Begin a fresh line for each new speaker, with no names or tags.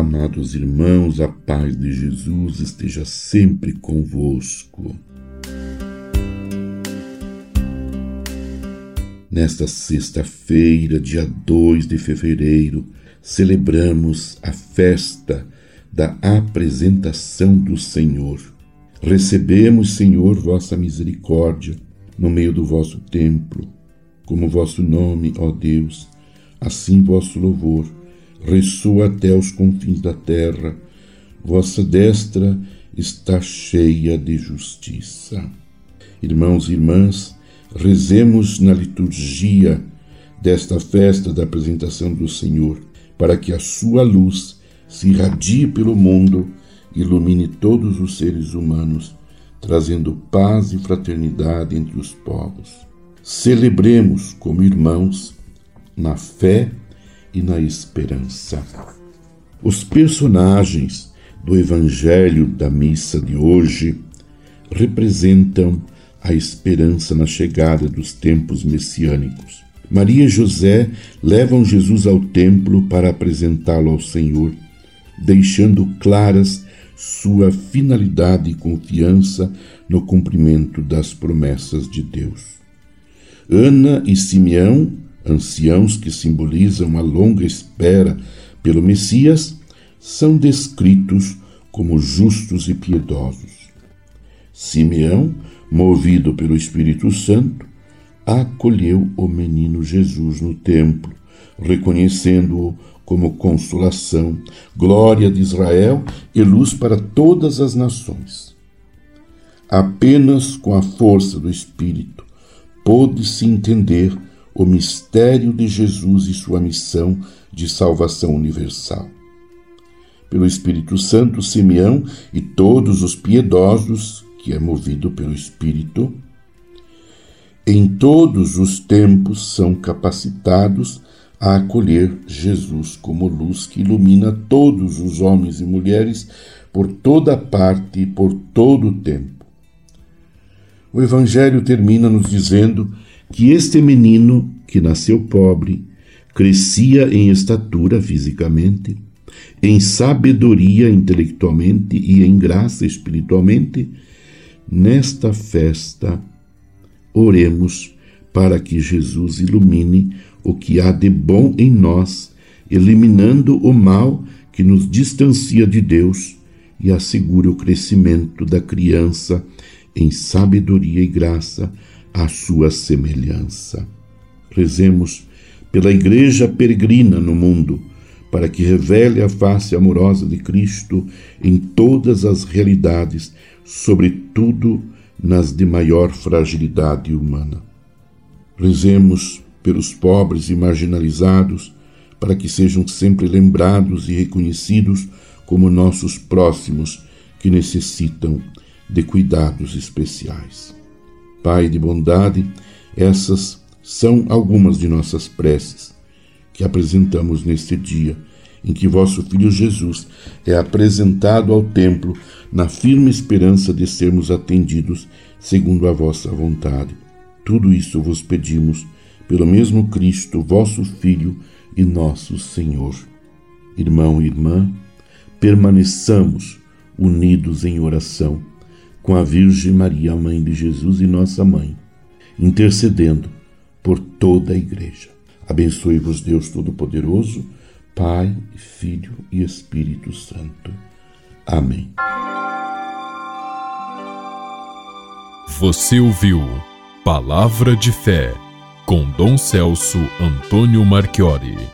Amados irmãos, a paz de Jesus esteja sempre convosco. Nesta sexta-feira, dia 2 de fevereiro, celebramos a festa da apresentação do Senhor. Recebemos, Senhor, vossa misericórdia no meio do vosso templo, como vosso nome, ó Deus, assim vosso louvor ressoa até os confins da terra, vossa destra está cheia de justiça. Irmãos e irmãs, rezemos na liturgia desta festa da apresentação do Senhor, para que a sua luz se irradie pelo mundo ilumine todos os seres humanos, trazendo paz e fraternidade entre os povos. Celebremos como irmãos na fé e na esperança. Os personagens do Evangelho da missa de hoje representam a esperança na chegada dos tempos messiânicos. Maria e José levam Jesus ao templo para apresentá-lo ao Senhor, deixando claras sua finalidade e confiança no cumprimento das promessas de Deus. Ana e Simeão anciãos que simbolizam a longa espera pelo Messias, são descritos como justos e piedosos. Simeão, movido pelo Espírito Santo, acolheu o menino Jesus no templo, reconhecendo-o como consolação, glória de Israel e luz para todas as nações. Apenas com a força do Espírito pôde-se entender o mistério de Jesus e sua missão de salvação universal. Pelo Espírito Santo, Simeão e todos os piedosos, que é movido pelo Espírito, em todos os tempos são capacitados a acolher Jesus como luz que ilumina todos os homens e mulheres por toda parte e por todo o tempo. O Evangelho termina nos dizendo que este menino, que nasceu pobre, crescia em estatura fisicamente, em sabedoria intelectualmente e em graça espiritualmente, nesta festa, oremos para que Jesus ilumine o que há de bom em nós, eliminando o mal que nos distancia de Deus e assegure o crescimento da criança em sabedoria e graça à sua semelhança. Rezemos pela Igreja peregrina no mundo, para que revele a face amorosa de Cristo em todas as realidades, sobretudo nas de maior fragilidade humana. Rezemos pelos pobres e marginalizados, para que sejam sempre lembrados e reconhecidos como nossos próximos que necessitam de cuidados especiais. Pai de bondade, essas são algumas de nossas preces que apresentamos neste dia em que vosso Filho Jesus é apresentado ao templo na firme esperança de sermos atendidos segundo a vossa vontade. Tudo isso vos pedimos pelo mesmo Cristo, vosso Filho e nosso Senhor. Irmão e irmã, permaneçamos unidos em oração com a Virgem Maria, mãe de Jesus e nossa mãe, intercedendo por toda a Igreja. Abençoe-vos, Deus Todo-Poderoso, Pai, Filho e Espírito Santo. Amém.
Você ouviu Palavra de Fé com Dom Celso Antônio Marchiori.